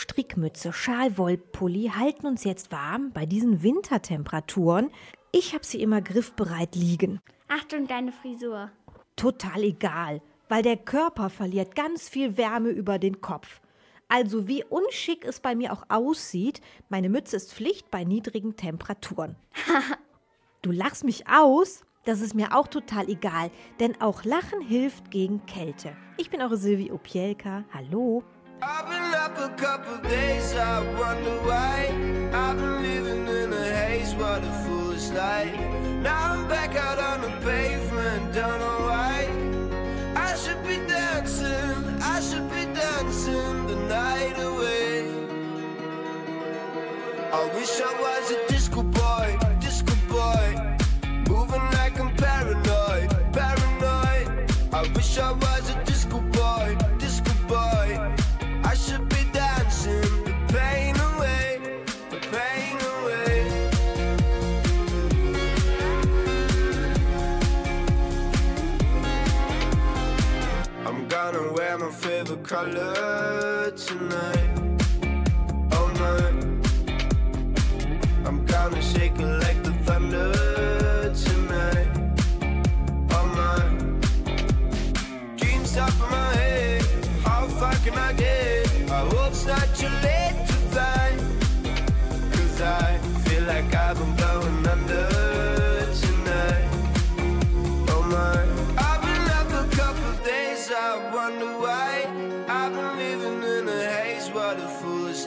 Strickmütze, Schal, Wollpulli halten uns jetzt warm bei diesen Wintertemperaturen. Ich habe sie immer griffbereit liegen. Achtung, deine Frisur. Total egal, weil der Körper verliert ganz viel Wärme über den Kopf. Also wie unschick es bei mir auch aussieht, meine Mütze ist Pflicht bei niedrigen Temperaturen. du lachst mich aus? Das ist mir auch total egal, denn auch Lachen hilft gegen Kälte. Ich bin eure Silvi Opielka. Hallo. I've been up a couple days, I wonder why. I've been living in a haze, what a foolish life. Now I'm back out on the pavement, don't know why. I should be dancing, I should be dancing the night away. I wish I was a disco boy, disco boy. Moving like I'm paranoid, paranoid. I wish I was colors.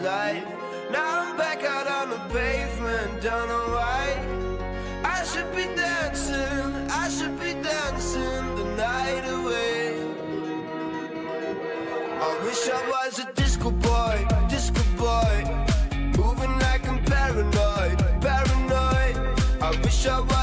Life. Now I'm back out on the pavement, don't know why. I should be dancing, I should be dancing the night away. I wish I was a disco boy, disco boy. Moving like I'm paranoid, paranoid. I wish I was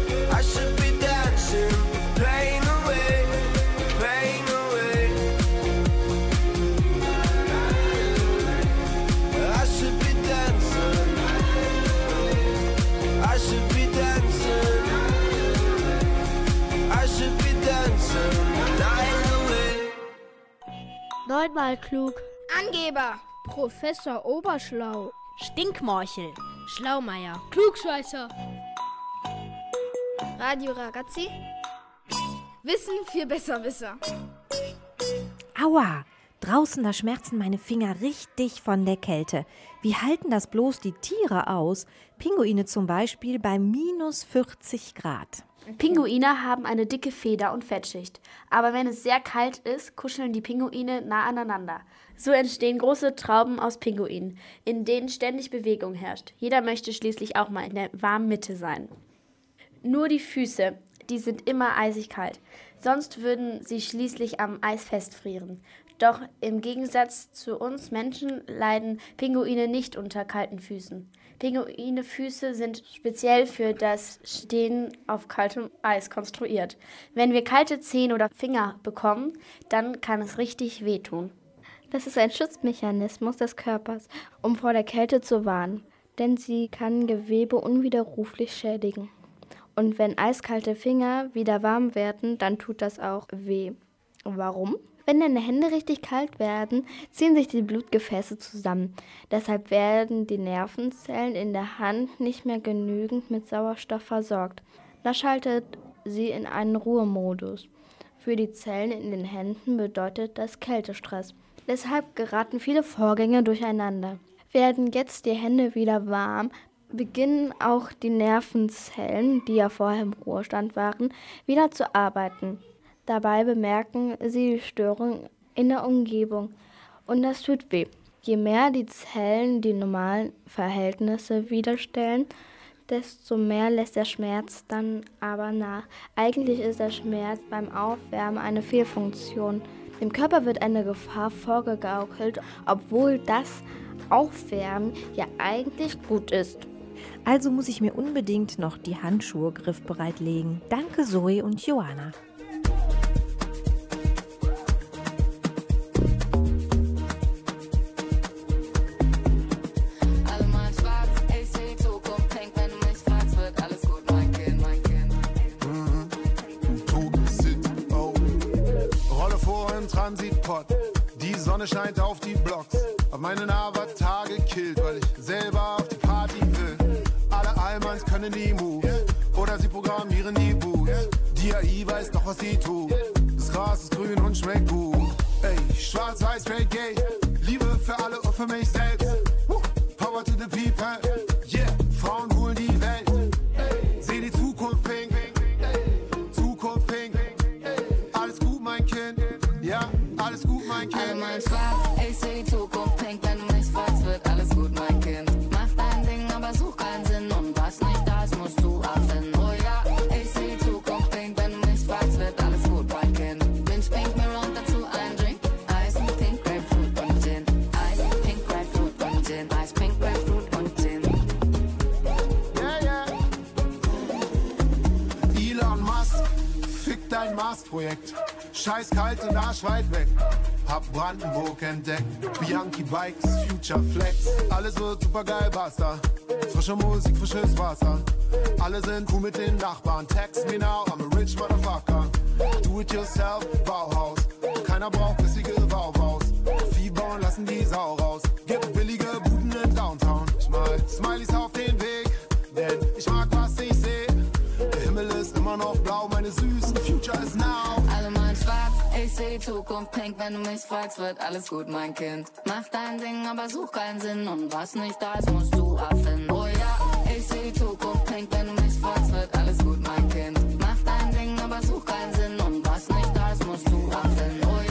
Neunmal klug. Angeber. Professor Oberschlau. Stinkmorchel. Schlaumeier. Klugscheißer. Radio Ragazzi. Wissen für Besserwisser. Aua! Draußen, da schmerzen meine Finger richtig von der Kälte. Wie halten das bloß die Tiere aus? Pinguine zum Beispiel bei minus 40 Grad. Pinguine haben eine dicke Feder- und Fettschicht. Aber wenn es sehr kalt ist, kuscheln die Pinguine nah aneinander. So entstehen große Trauben aus Pinguinen, in denen ständig Bewegung herrscht. Jeder möchte schließlich auch mal in der warmen Mitte sein. Nur die Füße, die sind immer eisig kalt. Sonst würden sie schließlich am Eis festfrieren. Doch im Gegensatz zu uns Menschen leiden Pinguine nicht unter kalten Füßen. Pinguine-Füße sind speziell für das Stehen auf kaltem Eis konstruiert. Wenn wir kalte Zehen oder Finger bekommen, dann kann es richtig wehtun. Das ist ein Schutzmechanismus des Körpers, um vor der Kälte zu warnen, denn sie kann Gewebe unwiderruflich schädigen. Und wenn eiskalte Finger wieder warm werden, dann tut das auch weh. Warum? Wenn deine Hände richtig kalt werden, ziehen sich die Blutgefäße zusammen. Deshalb werden die Nervenzellen in der Hand nicht mehr genügend mit Sauerstoff versorgt. Das schaltet sie in einen Ruhemodus. Für die Zellen in den Händen bedeutet das Kältestress. Deshalb geraten viele Vorgänge durcheinander. Werden jetzt die Hände wieder warm, beginnen auch die Nervenzellen, die ja vorher im Ruhestand waren, wieder zu arbeiten. Dabei bemerken sie die Störung in der Umgebung Und das tut weh. Je mehr die Zellen die normalen Verhältnisse widerstellen, desto mehr lässt der Schmerz dann aber nach. Eigentlich ist der Schmerz beim Aufwärmen eine Fehlfunktion. Dem Körper wird eine Gefahr vorgegaukelt, obwohl das Aufwärmen ja eigentlich gut ist. Also muss ich mir unbedingt noch die Handschuhe griffbereit legen. Danke Zoe und Joanna. Transitpot. Die Sonne scheint auf die Blocks. Hab meinen Avatar gekillt, weil ich selber auf die Party will. Alle Allmanns können die Moves. Oder sie programmieren die Boots. Die AI weiß doch, was sie tut. Das Gras ist grün und schmeckt gut. Ey, schwarz, weiß, straight, gay. Liebe für alle und für mich selbst. Power to the people. Yeah, Frauen Mars-Projekt. Scheiß kalt und arschweit weg. Hab Brandenburg entdeckt. Bianchi Bikes, Future Flex. Alles wird super geil, basta. Frische Musik, frisches Wasser. Alle sind cool mit den Nachbarn. Text me now, I'm a rich motherfucker. Do it yourself, Bauhaus. Keiner braucht bissige Baubaus. Vieh bauen lassen die Sau raus. Gibt billige Buden in Downtown. Ich mal Smileys auf den Weg, denn ich mag was ich seh. Der Himmel ist immer noch blau, meine süßen Future is now. Die Zukunft pink. Wenn du mich fragst, wird alles gut, mein Kind. Mach dein Ding, aber such keinen Sinn. Und was nicht da ist, musst du erfinden. Oh ja, ich seh die Zukunft pink. Wenn du mich fragst, wird alles gut, mein Kind. Mach dein Ding, aber such keinen Sinn. Und was nicht da ist, musst du erfinden. Oh ja,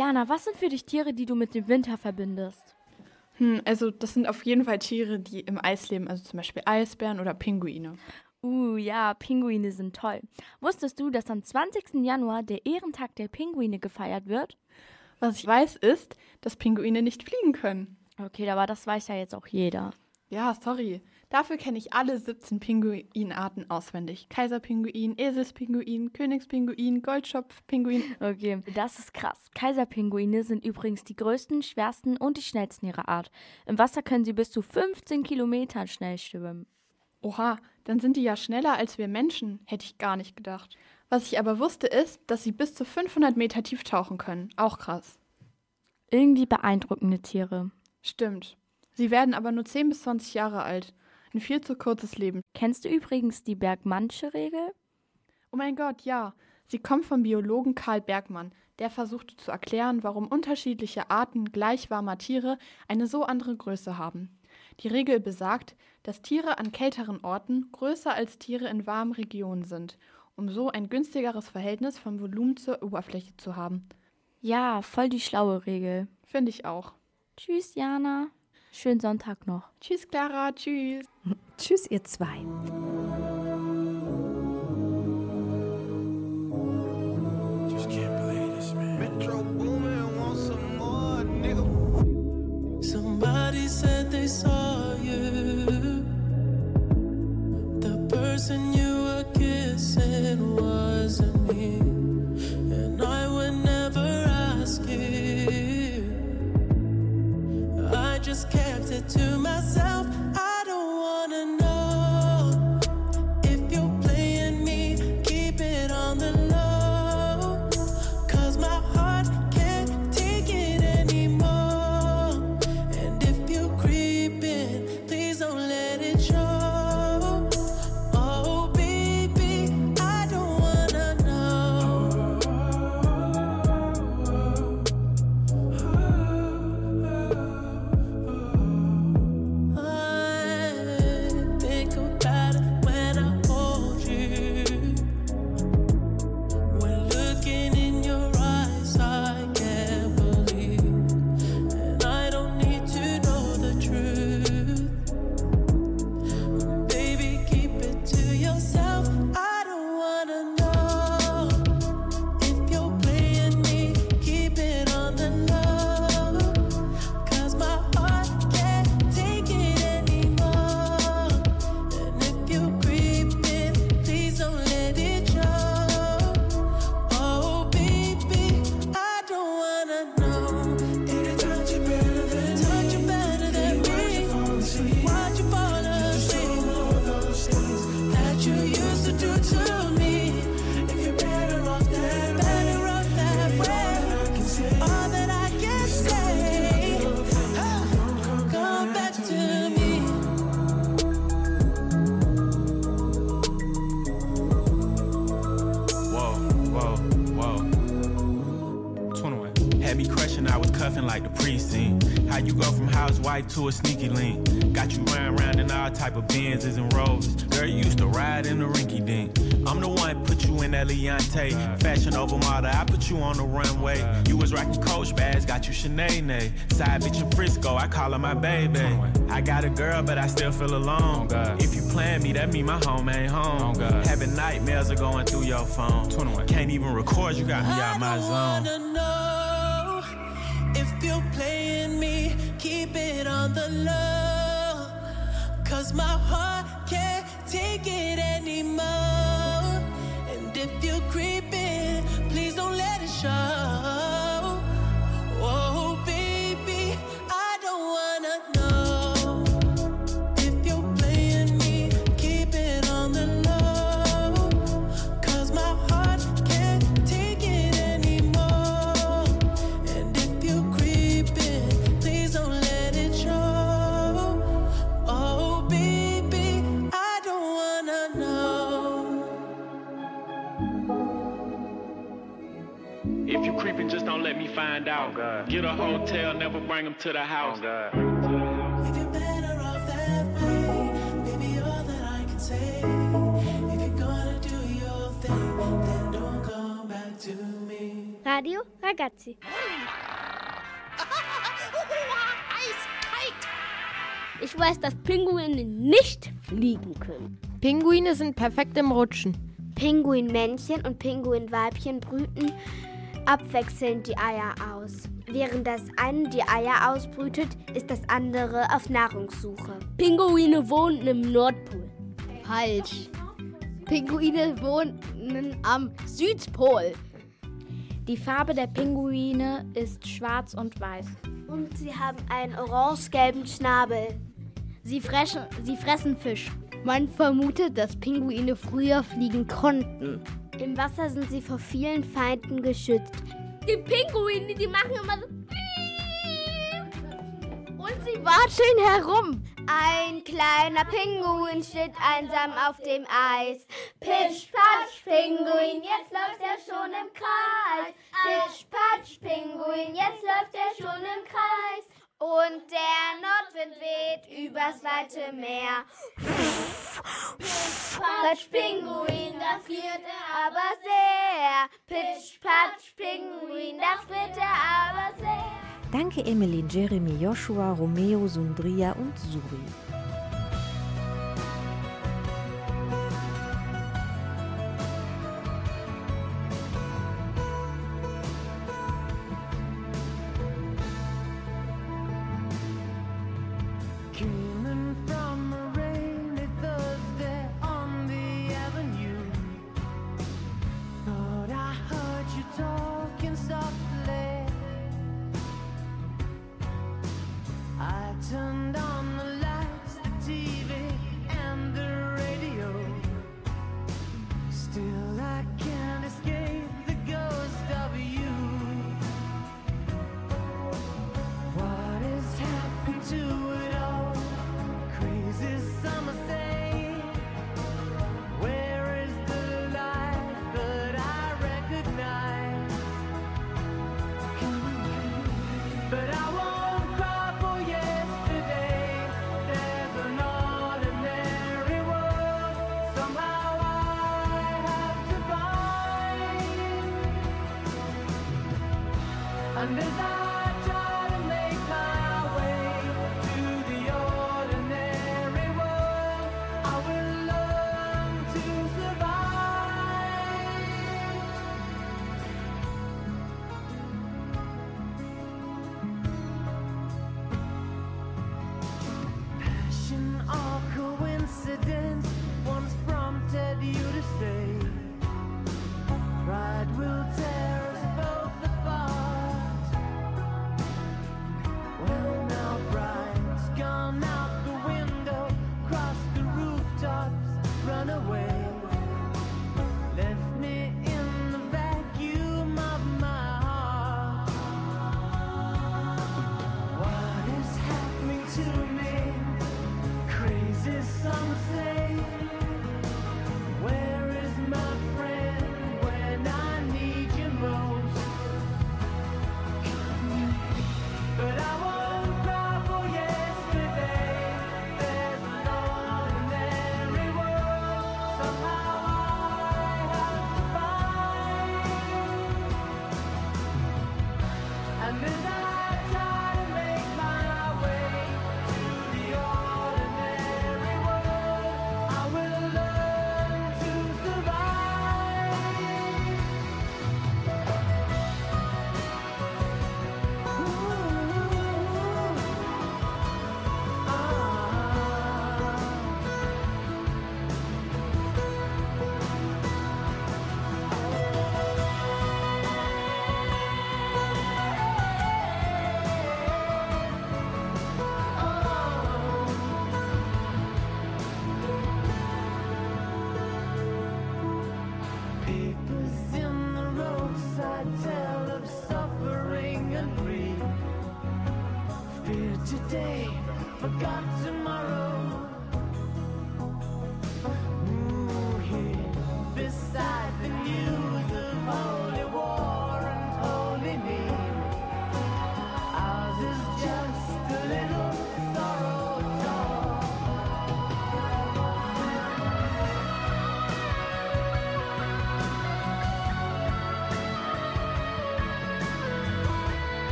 Jana, was sind für dich Tiere, die du mit dem Winter verbindest? Hm, also das sind auf jeden Fall Tiere, die im Eis leben, also zum Beispiel Eisbären oder Pinguine. Uh, ja, Pinguine sind toll. Wusstest du, dass am 20. Januar der Ehrentag der Pinguine gefeiert wird? Was ich weiß ist, dass Pinguine nicht fliegen können. Okay, aber das weiß ja jetzt auch jeder. Ja, sorry. Dafür kenne ich alle 17 Pinguinarten auswendig. Kaiserpinguin, Eselspinguin, Königspinguin, Goldschopfpinguin. Okay, das ist krass. Kaiserpinguine sind übrigens die größten, schwersten und die schnellsten ihrer Art. Im Wasser können sie bis zu 15 Kilometern schnell schwimmen. Oha, dann sind die ja schneller als wir Menschen, hätte ich gar nicht gedacht. Was ich aber wusste ist, dass sie bis zu 500 Meter tief tauchen können. Auch krass. Irgendwie beeindruckende Tiere. Stimmt. Sie werden aber nur 10 bis 20 Jahre alt. Ein viel zu kurzes Leben. Kennst du übrigens die Bergmannsche-Regel? Oh mein Gott, ja. Sie kommt vom Biologen Karl Bergmann. Der versuchte zu erklären, warum unterschiedliche Arten gleich warmer Tiere eine so andere Größe haben. Die Regel besagt, dass Tiere an kälteren Orten größer als Tiere in warmen Regionen sind, um so ein günstigeres Verhältnis vom Volumen zur Oberfläche zu haben. Ja, voll die schlaue Regel. Finde ich auch. Tschüss, Jana. Schönen Sonntag noch. Tschüss, Clara. Tschüss. Tschüss, ihr zwei. My baby. I got a girl, but I still feel alone. If you plan me, that mean my home ain't home. Having nightmares are going through your phone. Can't even record, you got me out my zone. wanna know if you're playing me. Keep it on the low. Never bring them to the house. If you're better off that way, baby, all that I can say. If you're gonna do your thing, then don't come back to me. Radio Ragazzi. Ich weiß, dass Pinguine nicht fliegen können. Pinguine sind perfekt im Rutschen. Pinguinmännchen und Pinguinweibchen brüten abwechselnd die Eier aus. Während das eine die Eier ausbrütet, ist das andere auf Nahrungssuche. Pinguine wohnen im Nordpol. Falsch. Pinguine wohnen am Südpol. Die Farbe der Pinguine ist schwarz und weiß. Und sie haben einen orange-gelben Schnabel. Sie fressen, sie fressen Fisch. Man vermutet, dass Pinguine früher fliegen konnten. Im Wasser sind sie vor vielen Feinden geschützt. Die Pinguine, die machen immer so. Und sie watscheln herum. Ein kleiner Pinguin steht einsam auf dem Eis. Pitsch, patsch, Pinguin, jetzt läuft er schon im Kreis. Pitsch, patsch, Pinguin, jetzt läuft er schon im Kreis. Und der Nordwind weht übers weite Meer. Pitsch, Patsch, Pinguin, da friert er aber sehr. Pitsch, Patsch, Pinguin, da friert er aber sehr. Danke Emily, Jeremy, Joshua, Romeo, Sundria und Suri. Undesign.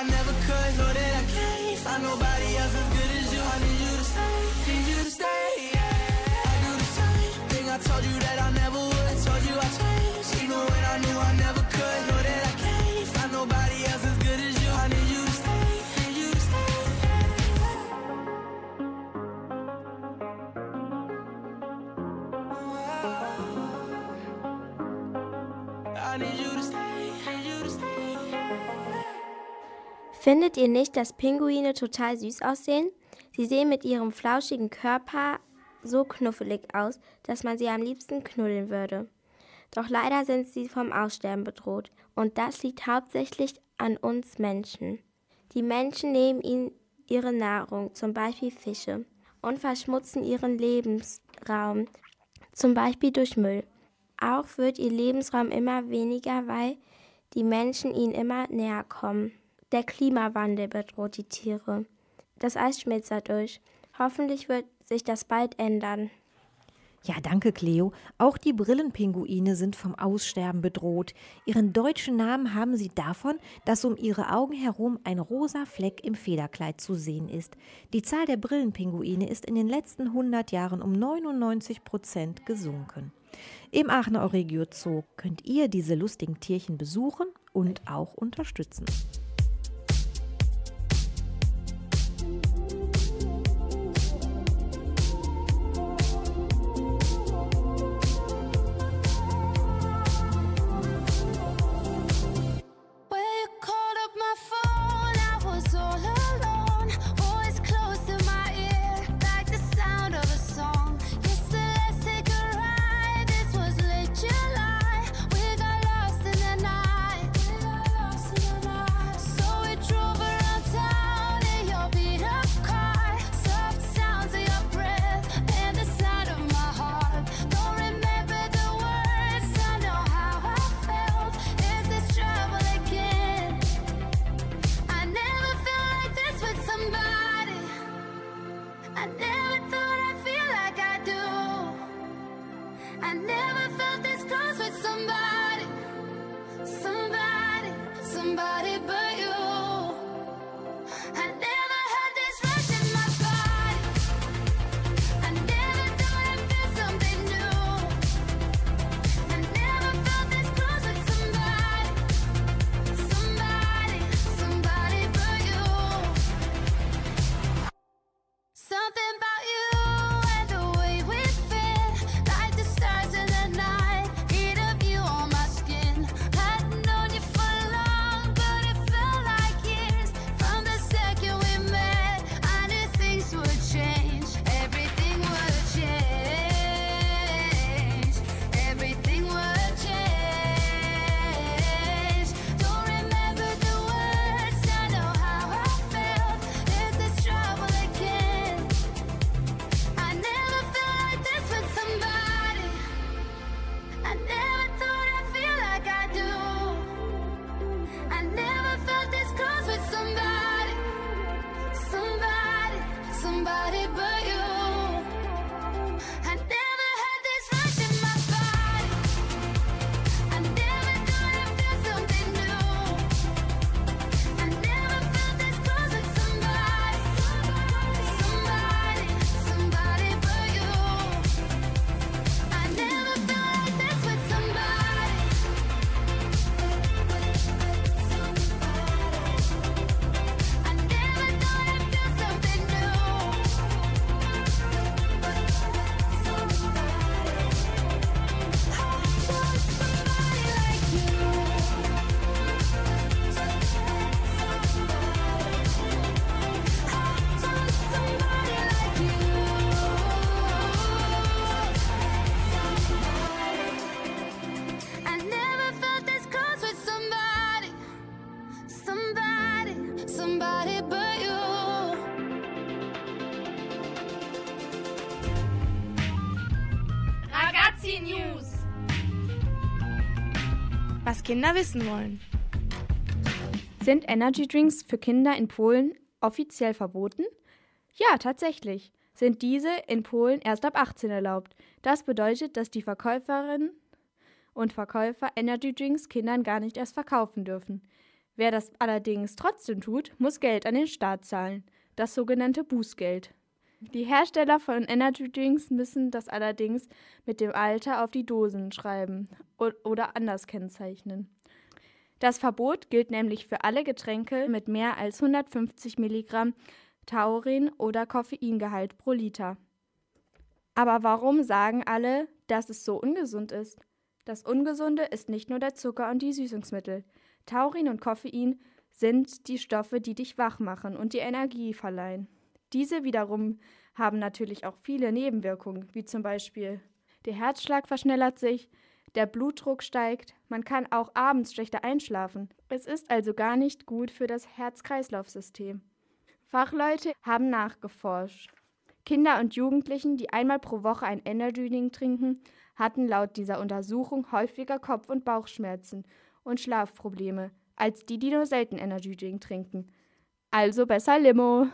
I never could. Know that I can't find nobody else as good Findet ihr nicht, dass Pinguine total süß aussehen? Sie sehen mit ihrem flauschigen Körper so knuffelig aus, dass man sie am liebsten knuddeln würde. Doch leider sind sie vom Aussterben bedroht. Und das liegt hauptsächlich an uns Menschen. Die Menschen nehmen ihnen ihre Nahrung, zum Beispiel Fische, und verschmutzen ihren Lebensraum, zum Beispiel durch Müll. Auch wird ihr Lebensraum immer weniger, weil die Menschen ihnen immer näher kommen. Der Klimawandel bedroht die Tiere. Das Eis schmilzt dadurch. Hoffentlich wird sich das bald ändern. Ja, danke, Cleo. Auch die Brillenpinguine sind vom Aussterben bedroht. Ihren deutschen Namen haben sie davon, dass um ihre Augen herum ein rosa Fleck im Federkleid zu sehen ist. Die Zahl der Brillenpinguine ist in den letzten 100 Jahren um 99 Prozent gesunken. Im Aachener Euregio Zoo könnt ihr diese lustigen Tierchen besuchen und auch unterstützen. Kinder wissen wollen. Sind Energy Drinks für Kinder in Polen offiziell verboten? Ja, tatsächlich sind diese in Polen erst ab 18 erlaubt. Das bedeutet, dass die Verkäuferinnen und Verkäufer Energy Drinks Kindern gar nicht erst verkaufen dürfen. Wer das allerdings trotzdem tut, muss Geld an den Staat zahlen, das sogenannte Bußgeld. Die Hersteller von Energy Drinks müssen das allerdings mit dem Alter auf die Dosen schreiben oder anders kennzeichnen. Das Verbot gilt nämlich für alle Getränke mit mehr als 150 Milligramm Taurin oder Koffeingehalt pro Liter. Aber warum sagen alle, dass es so ungesund ist? Das Ungesunde ist nicht nur der Zucker und die Süßungsmittel. Taurin und Koffein sind die Stoffe, die dich wach machen und dir Energie verleihen. Diese wiederum haben natürlich auch viele Nebenwirkungen, wie zum Beispiel der Herzschlag verschnellert sich, der Blutdruck steigt, man kann auch abends schlechter einschlafen. Es ist also gar nicht gut für das Herz-Kreislauf-System. Fachleute haben nachgeforscht. Kinder und Jugendlichen, die einmal pro Woche ein Energy Drink trinken, hatten laut dieser Untersuchung häufiger Kopf- und Bauchschmerzen und Schlafprobleme als die, die nur selten Energy Drink trinken. Also besser Limo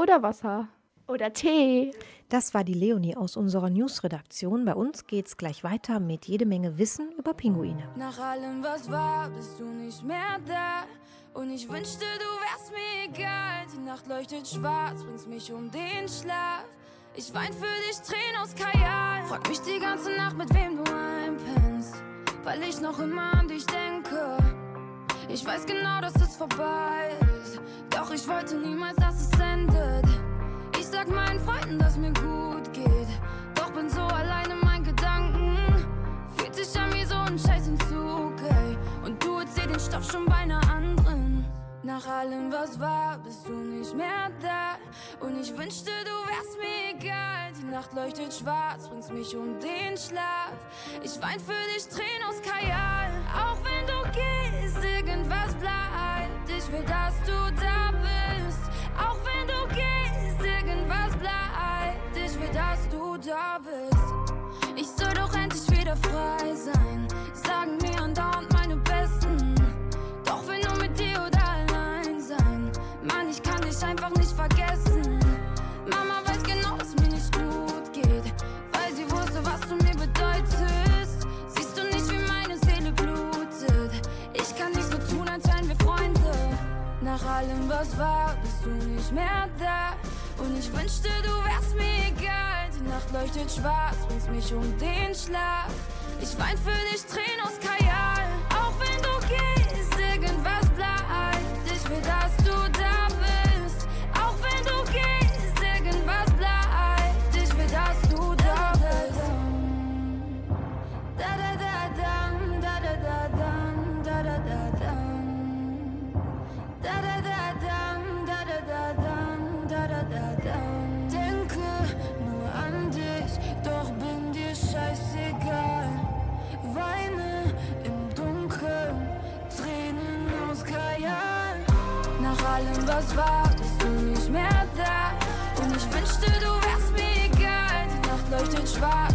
oder Wasser oder Tee. Das war die Leonie aus unserer Newsredaktion. Bei uns geht's gleich weiter mit jede Menge Wissen über Pinguine. Nach allem, was war, bist du nicht mehr da. Und ich wünschte, du wärst mir egal. Die Nacht leuchtet schwarz, bringst mich um den Schlaf. Ich wein für dich, Tränen aus Kajal. Frag mich die ganze Nacht, mit wem du einpennst. Weil ich noch immer an dich denke. Ich weiß genau, dass es vorbei ist. Doch ich wollte niemals, dass es endet. Sag meinen Freunden, dass mir gut geht. Doch bin so allein in meinen Gedanken. Fühlt sich an wie so ein Scheißentzug, ey. Und du erzähl den Stoff schon bei einer anderen. Nach allem, was war, bist du nicht mehr da. Und ich wünschte, du wärst mir egal. Die Nacht leuchtet schwarz, bringst mich um den Schlaf. Ich wein für dich, Tränen aus Kajal. Auch wenn du gehst, irgendwas bleibt. Ich will, dass du da du da bist. Ich soll doch endlich wieder frei sein. Sagen mir andauernd meine Besten. Doch will nur mit dir oder allein sein. Mann, ich kann dich einfach nicht vergessen. Mama weiß genau, dass mir nicht gut geht. Weil sie wusste, was du mir bedeutest. Siehst du nicht, wie meine Seele blutet? Ich kann nicht so tun, als wären wir Freunde. Nach allem, was war, bist du nicht mehr da. Und ich wünschte, du wärst mir egal. Nacht leuchtet schwarz, bringst mich um den Schlaf. Ich wein für dich, Tränen was war, bist du nicht mehr da. Und ich wünschte, du wärst mir egal. Die Nacht leuchtet schwarz,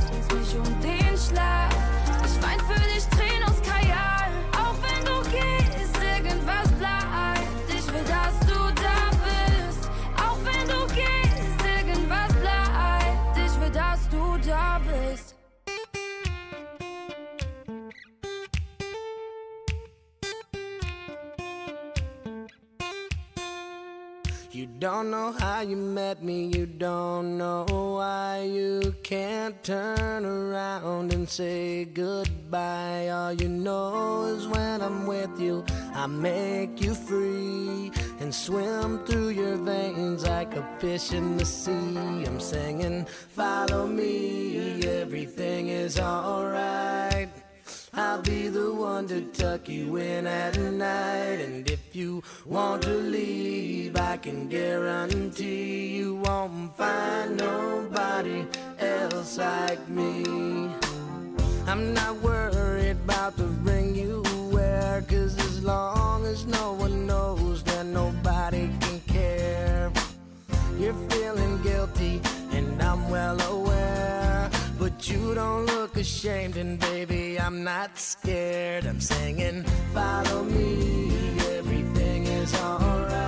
You don't know how you met me, you don't know why you can't turn around and say goodbye. All you know is when I'm with you, I make you free and swim through your veins like a fish in the sea. I'm singing, follow me, everything is alright. I'll be the one to tuck you in at night. And if you want to leave, I can guarantee you won't find nobody else like me. I'm not worried about the ring you wear, cause as long as no one knows, then nobody can care. You're feeling guilty, and I'm well aware. But you don't look ashamed, and baby, I'm not scared. I'm singing, follow me, everything is alright.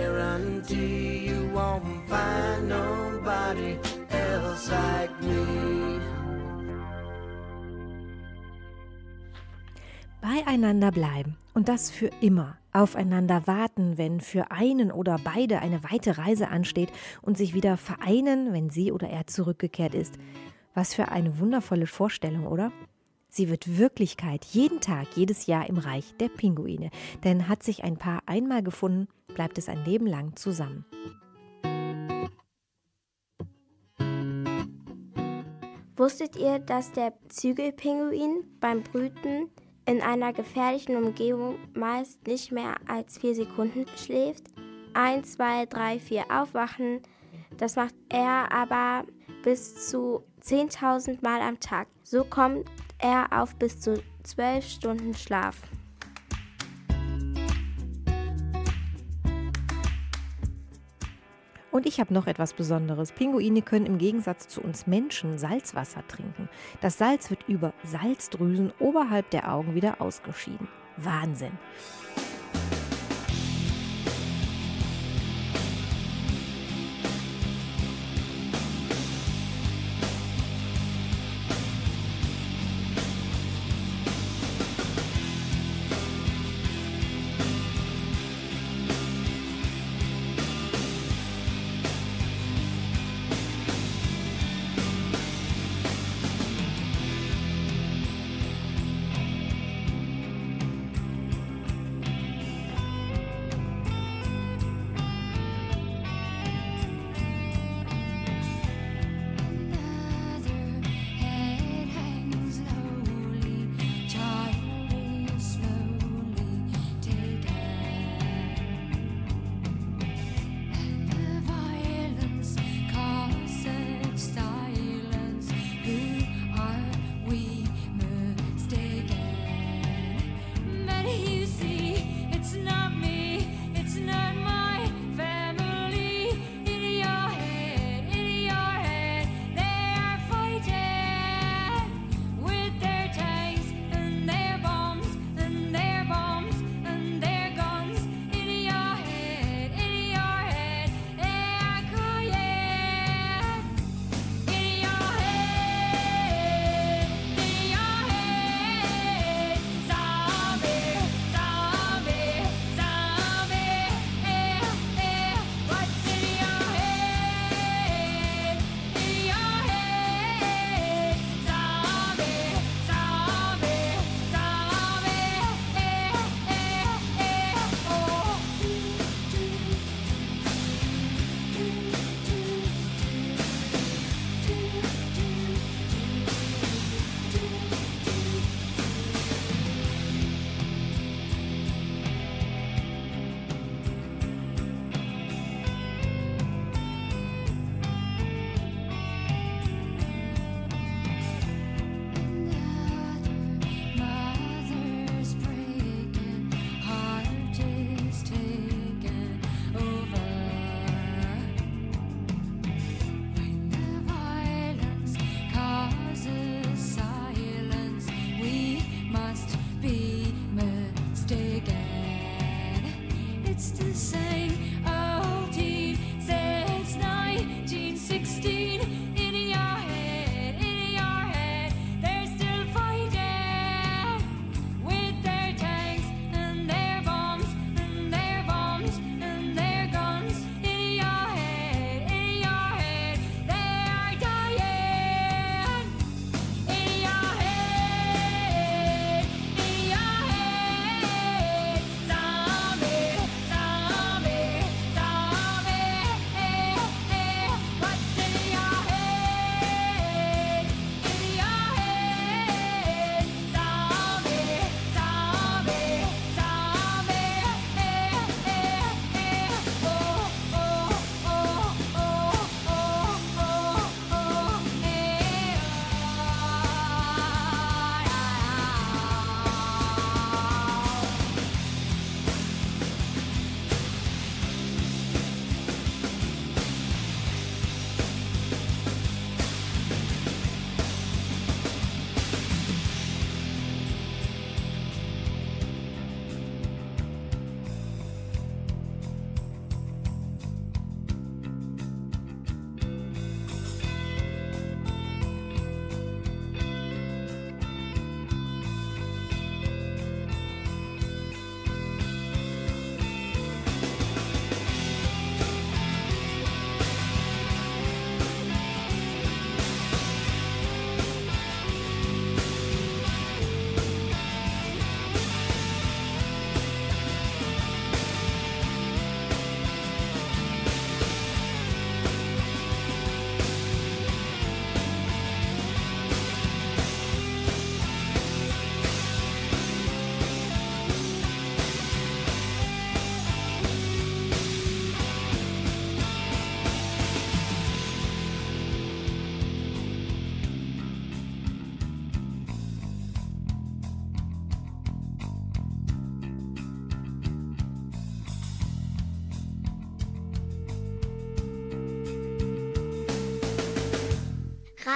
Guarantee you won't find nobody else like me. Beieinander bleiben und das für immer. Aufeinander warten, wenn für einen oder beide eine weite Reise ansteht und sich wieder vereinen, wenn sie oder er zurückgekehrt ist. Was für eine wundervolle Vorstellung, oder? Sie wird Wirklichkeit jeden Tag, jedes Jahr im Reich der Pinguine. Denn hat sich ein Paar einmal gefunden, bleibt es ein Leben lang zusammen. Wusstet ihr, dass der Zügelpinguin beim Brüten in einer gefährlichen Umgebung meist nicht mehr als vier Sekunden schläft? Eins, zwei, drei, vier aufwachen. Das macht er aber bis zu 10.000 Mal am Tag. So kommt er auf bis zu 12 Stunden Schlaf. Und ich habe noch etwas Besonderes. Pinguine können im Gegensatz zu uns Menschen Salzwasser trinken. Das Salz wird über Salzdrüsen oberhalb der Augen wieder ausgeschieden. Wahnsinn.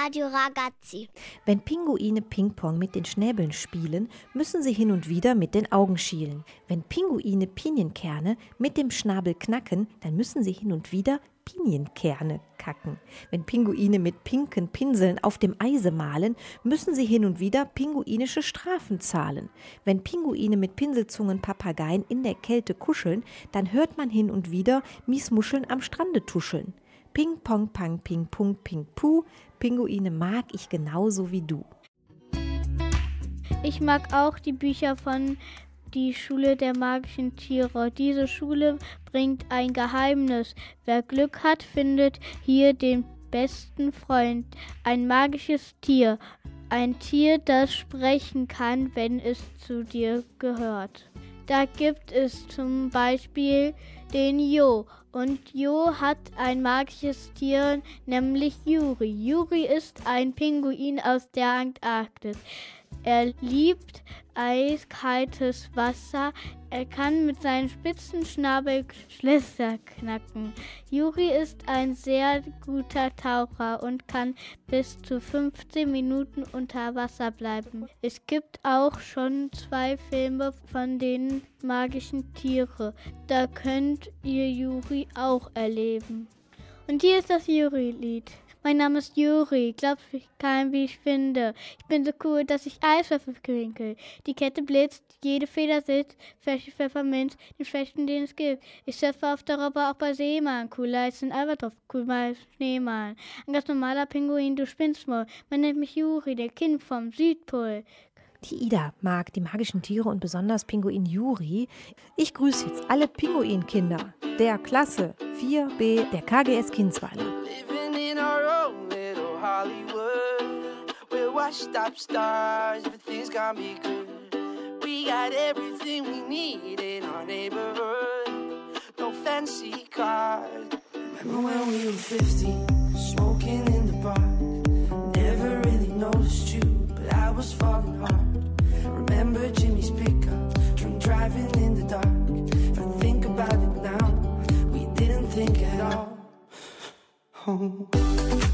Radio Ragazzi. Wenn Pinguine Ping-Pong mit den Schnäbeln spielen, müssen sie hin und wieder mit den Augen schielen. Wenn Pinguine Pinienkerne mit dem Schnabel knacken, dann müssen sie hin und wieder Pinienkerne kacken. Wenn Pinguine mit pinken Pinseln auf dem Eise malen, müssen sie hin und wieder pinguinische Strafen zahlen. Wenn Pinguine mit Pinselzungen Papageien in der Kälte kuscheln, dann hört man hin und wieder Miesmuscheln am Strande tuscheln. Ping, pong, pang, ping, pung, ping, puh. Pinguine mag ich genauso wie du. Ich mag auch die Bücher von die Schule der magischen Tiere. Diese Schule bringt ein Geheimnis. Wer Glück hat, findet hier den besten Freund. Ein magisches Tier. Ein Tier, das sprechen kann, wenn es zu dir gehört. Da gibt es zum Beispiel den Jo. Und Jo hat ein magisches Tier, nämlich Juri. Juri ist ein Pinguin aus der Antarktis. Er liebt eiskaltes Wasser. Er kann mit seinem spitzen Schnabel Schlösser knacken. Juri ist ein sehr guter Taucher und kann bis zu 15 Minuten unter Wasser bleiben. Es gibt auch schon zwei Filme von den magischen Tieren. Da könnt ihr Juri auch erleben. Und hier ist das Juri-Lied. Mein Name ist Juri, glaubt mich kein, wie ich finde. Ich bin so cool, dass ich Eiswürfel winkel. Die Kette blitzt, jede Feder sitzt, Fläche Pfefferminz, den Schwächen, den es gibt. Ich surfe auf der Robbe auch bei Seemann, cooler als ein Albatros, cooler als Schneemann. Ein ganz normaler Pinguin, du spinnst wohl. Man nennt mich Juri, der Kind vom Südpol. Die Ida mag die magischen Tiere und besonders Pinguin Juri. Ich grüße jetzt alle Pinguinkinder der Klasse 4b der KGS Kinzweiler. Washed up stars, everything's gonna be good. We got everything we need in our neighborhood. No fancy cars. Remember when we were 15, smoking in the park? Never really noticed you, but I was falling hard. Remember Jimmy's pickup, drunk driving in the dark. If I think about it now, we didn't think at all. Oh.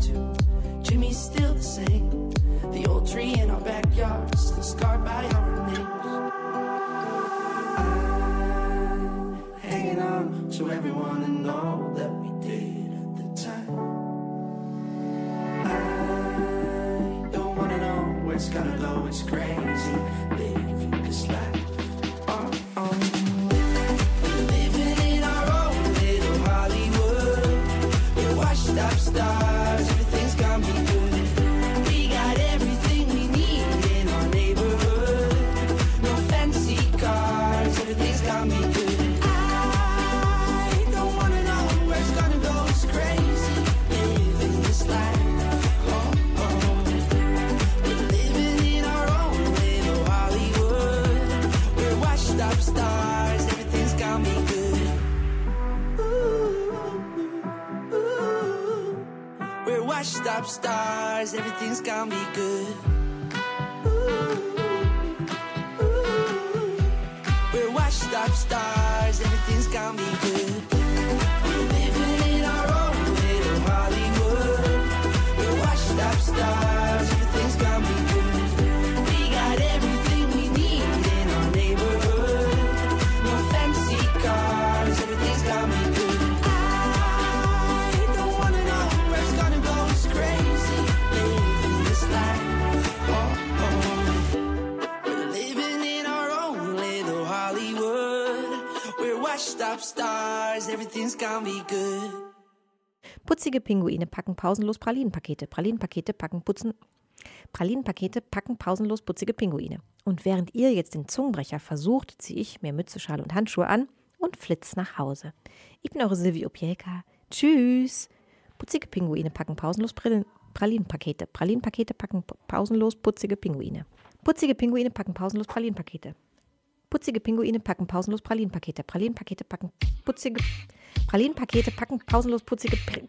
To. Jimmy's still the same. The old tree in our backyard, still scarred by our Putzige Pinguine packen pausenlos Pralinenpakete. Pralinenpakete packen putzen. Pralinenpakete packen pausenlos putzige Pinguine. Und während ihr jetzt den Zungenbrecher versucht, ziehe ich mir Mütze, Schal und Handschuhe an und flitz nach Hause. Ich bin eure Silvie Opielka. Tschüss. Putzige Pinguine packen pausenlos Brillen, Pralinenpakete. Pralinenpakete packen pausenlos putzige Pinguine. Putzige Pinguine packen pausenlos Pralinenpakete. Putzige Pinguine packen pausenlos Pralinenpakete. Pralinenpakete packen putzige Pralinenpakete packen pausenlos putzige P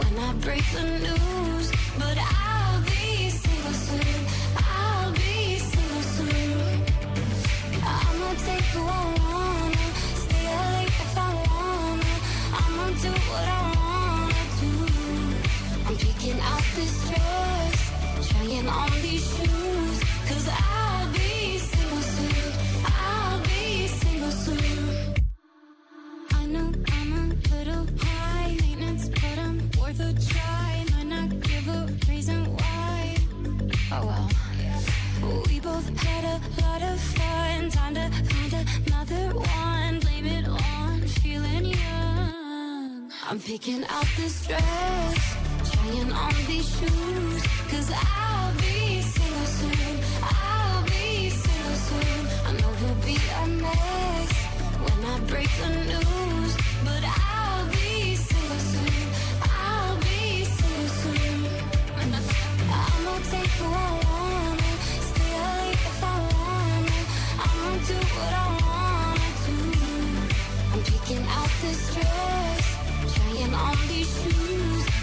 when I break the news, but I'll be single soon. I'll be single soon. I'ma take who I wanna, stay late if I wanna. I'ma do what I wanna do. I'm picking out this dress, trying on these shoes, Oh well. We both had a lot of fun. Time to find another one. Blame it on feeling young. I'm picking out this dress, trying on these shoes. Cause I'll be single soon. I'll be single soon. I know he'll be a mess when I break the news.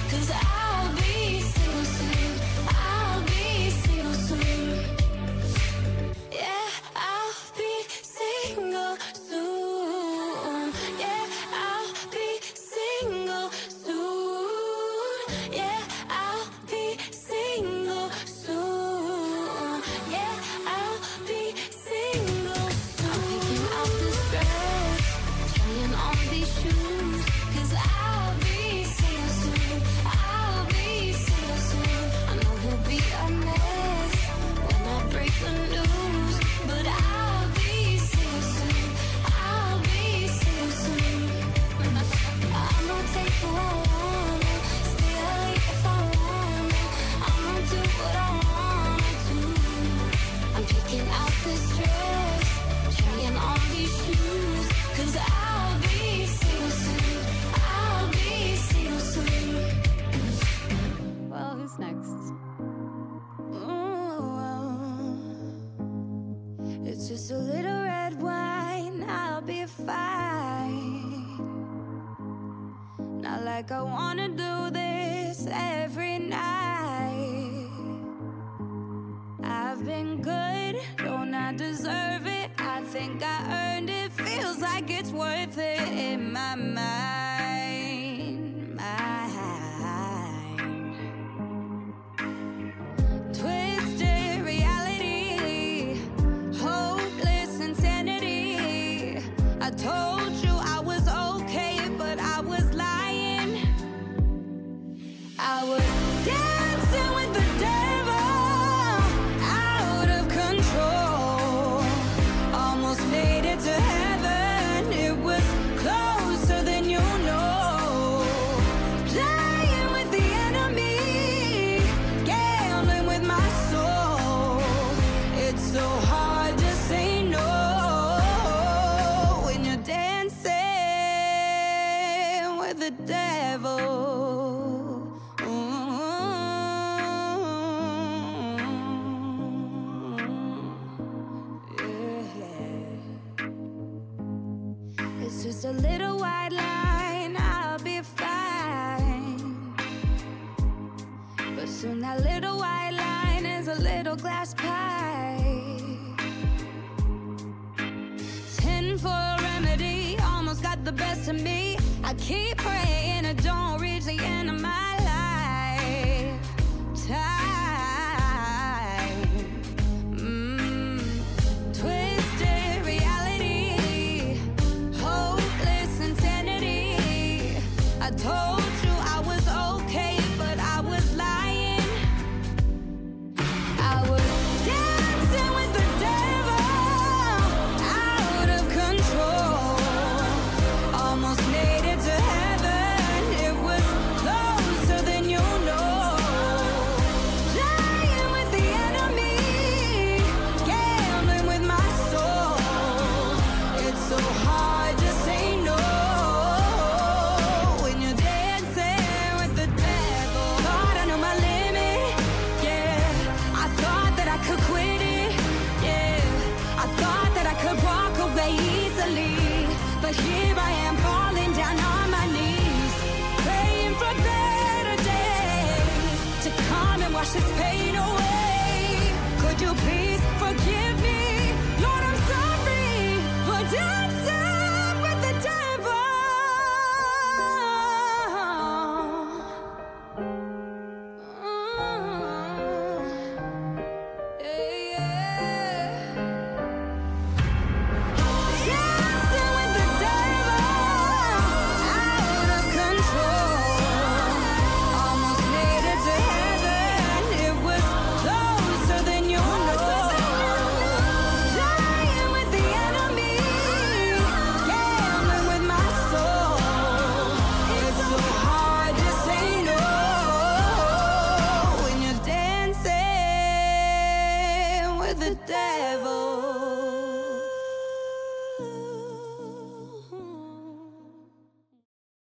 cause I